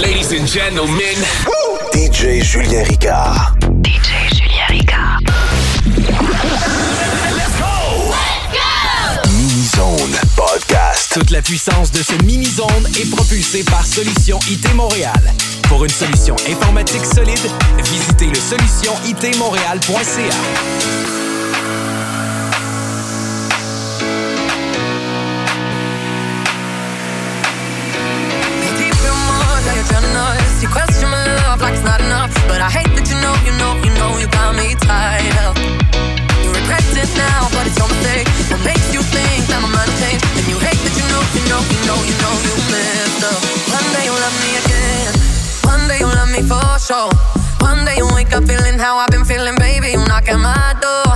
Ladies and gentlemen, DJ Julien Ricard. DJ Julien Ricard. let's go! Mini Zone Podcast. Toute la puissance de ce mini-zone est propulsée par Solution IT Montréal. Pour une solution informatique solide, visitez le solutionitmontréal.ca. You question my love like it's not enough. But I hate that you know, you know, you know you got me tied up. You regret it now, but it's your mistake. What makes you think that I'm gonna change? And you hate that you know, you know, you know, you know you messed up. One day you'll love me again. One day you'll love me for sure. One day you wake up feeling how I've been feeling, baby. You knock at my door.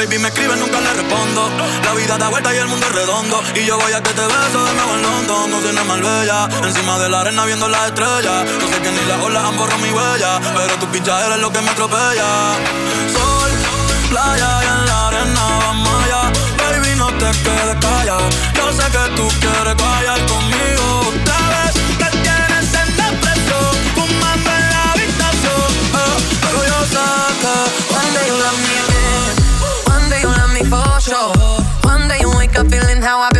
Baby me escribe, nunca le respondo. La vida da vuelta y el mundo es redondo. Y yo voy a que te beso de nuevo en London. No nada más bella. Encima de la arena viendo las estrellas. No sé que ni las olas han borrado mi huella. Pero tu pincha eres lo que me atropella. Sol, playa y en la arena vamos allá. Baby, no te quedes callada. Yo sé que tú quieres guayar conmigo. Sure. One day you wake up feeling how I've been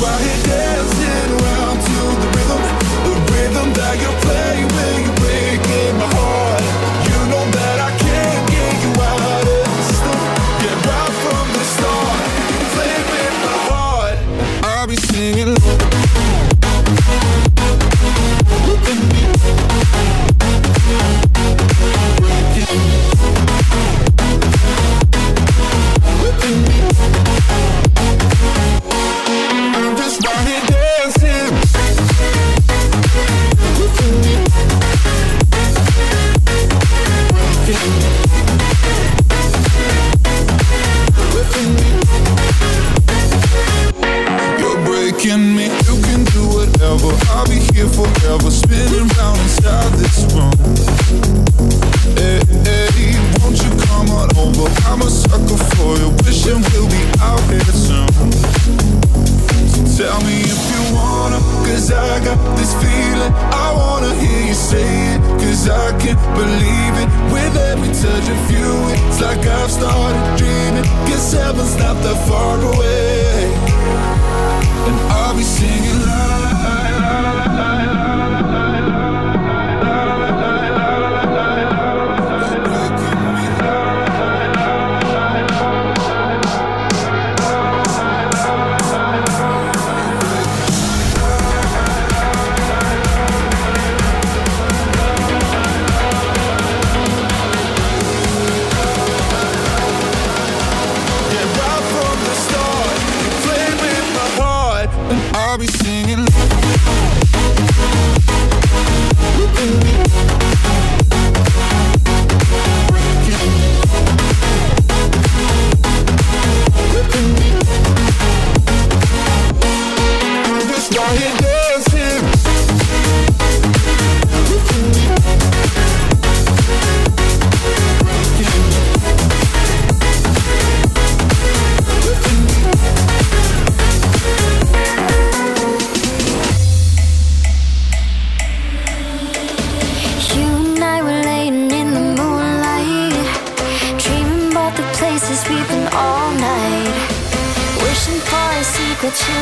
right here.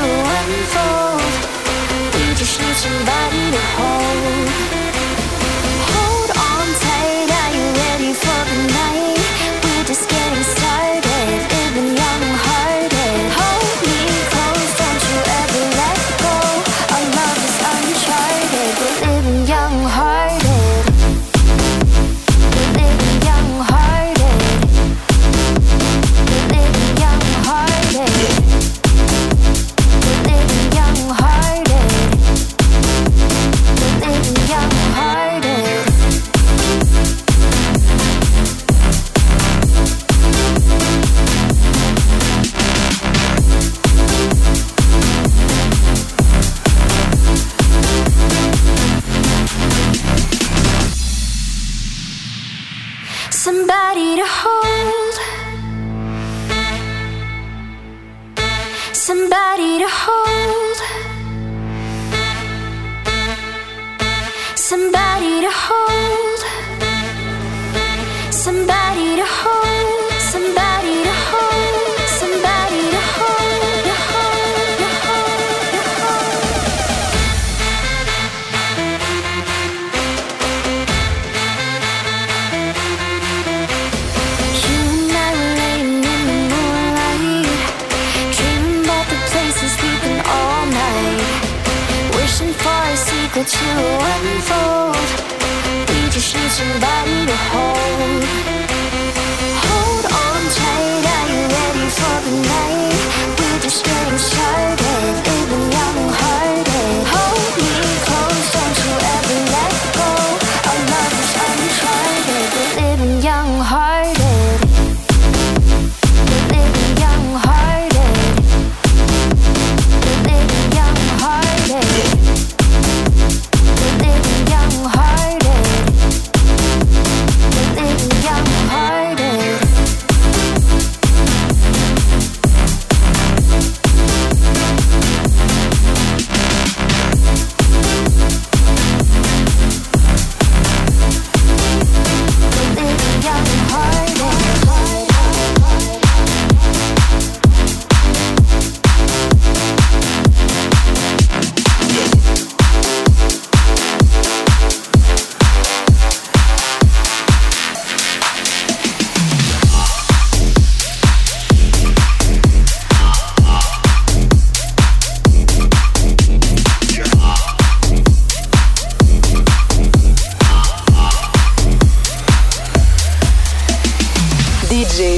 one for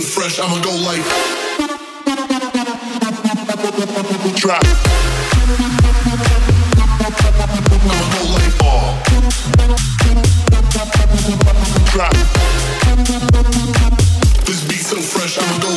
so fresh, I'ma go like. trap. I'ma go like ball. This beat so fresh, I'ma go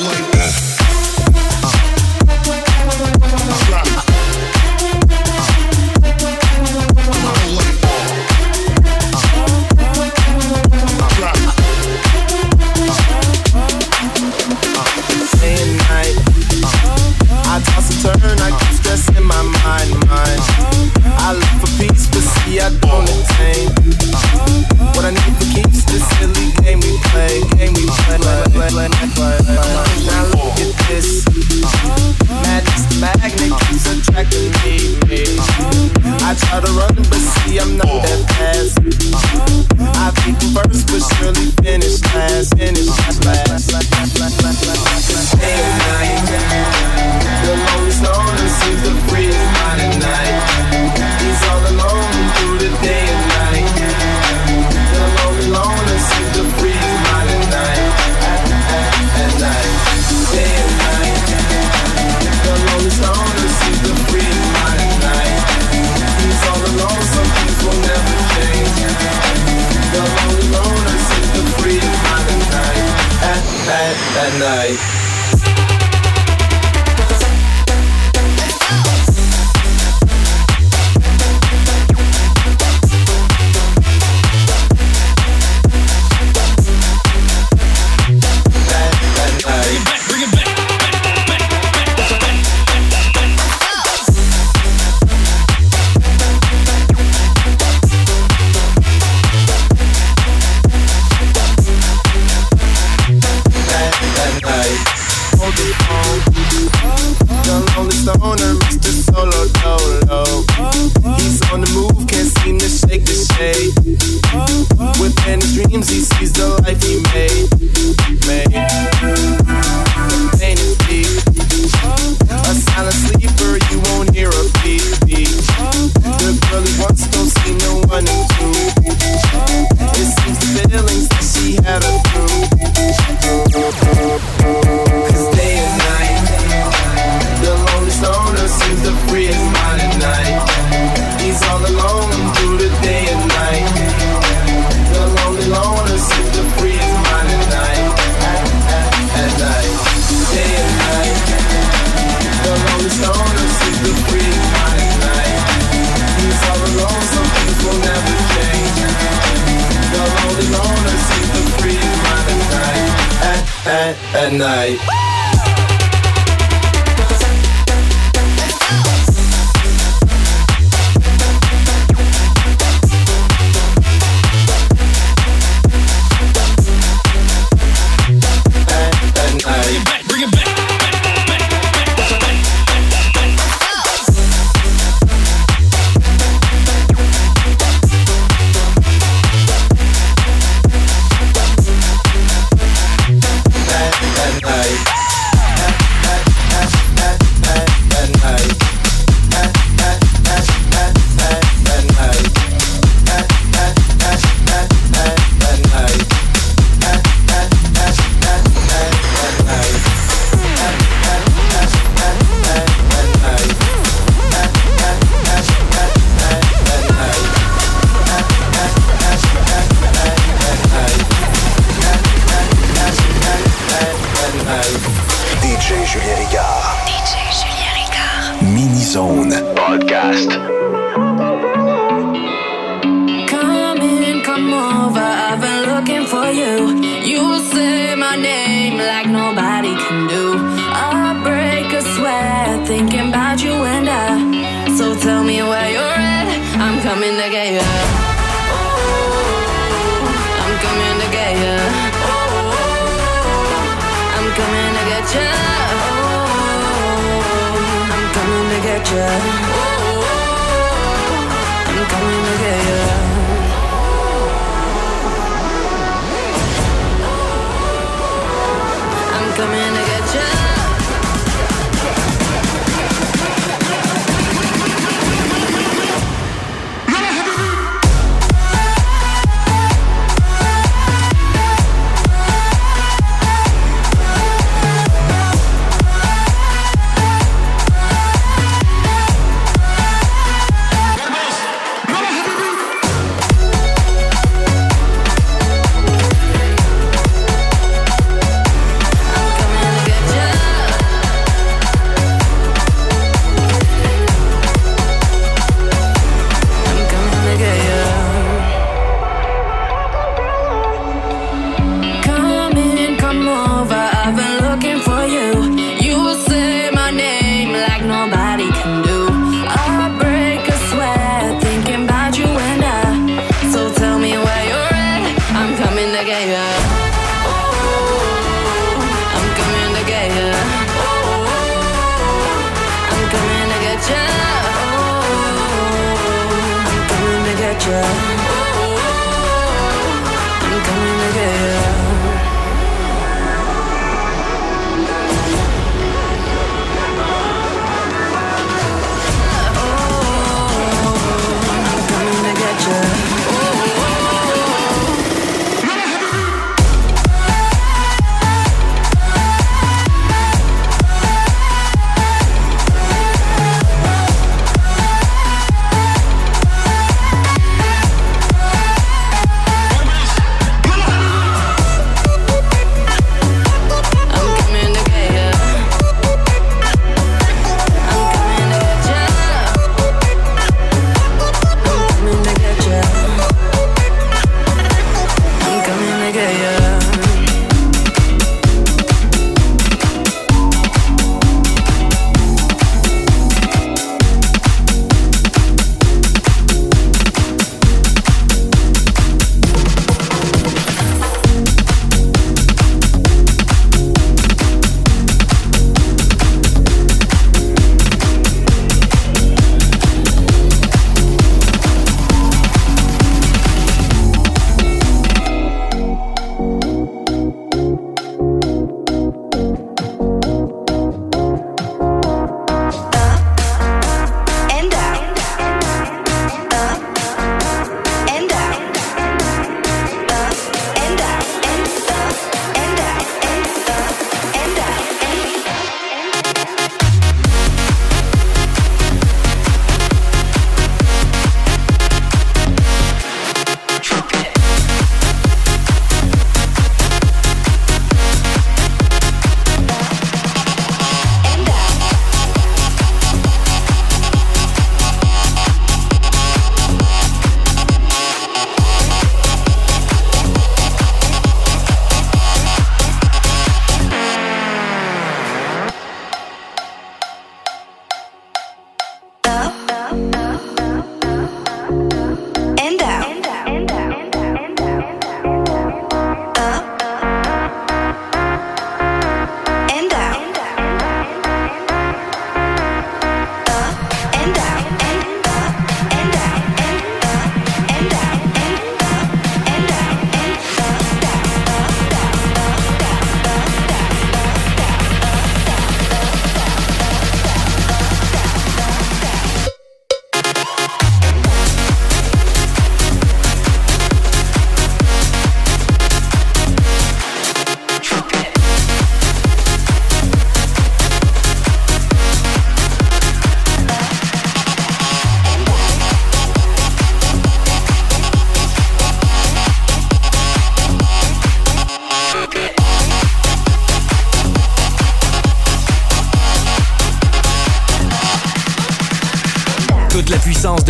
What I need to keep this silly game we play, game we play. And I look at this, magic magnet, it's attracting me. I try to run, but see I'm not that fast. I first, but surely last, the the night. at night. get ya. I'm coming to get you. I'm coming to get you. I'm coming to get you.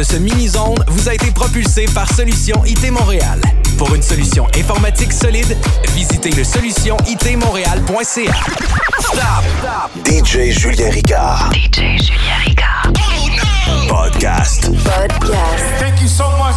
De ce mini-zone vous a été propulsée par Solution IT Montréal. Pour une solution informatique solide, visitez le solutionitmontréal.ca. Stop! DJ Julien Ricard. DJ Julien Ricard. Podcast. Podcast. Thank you so much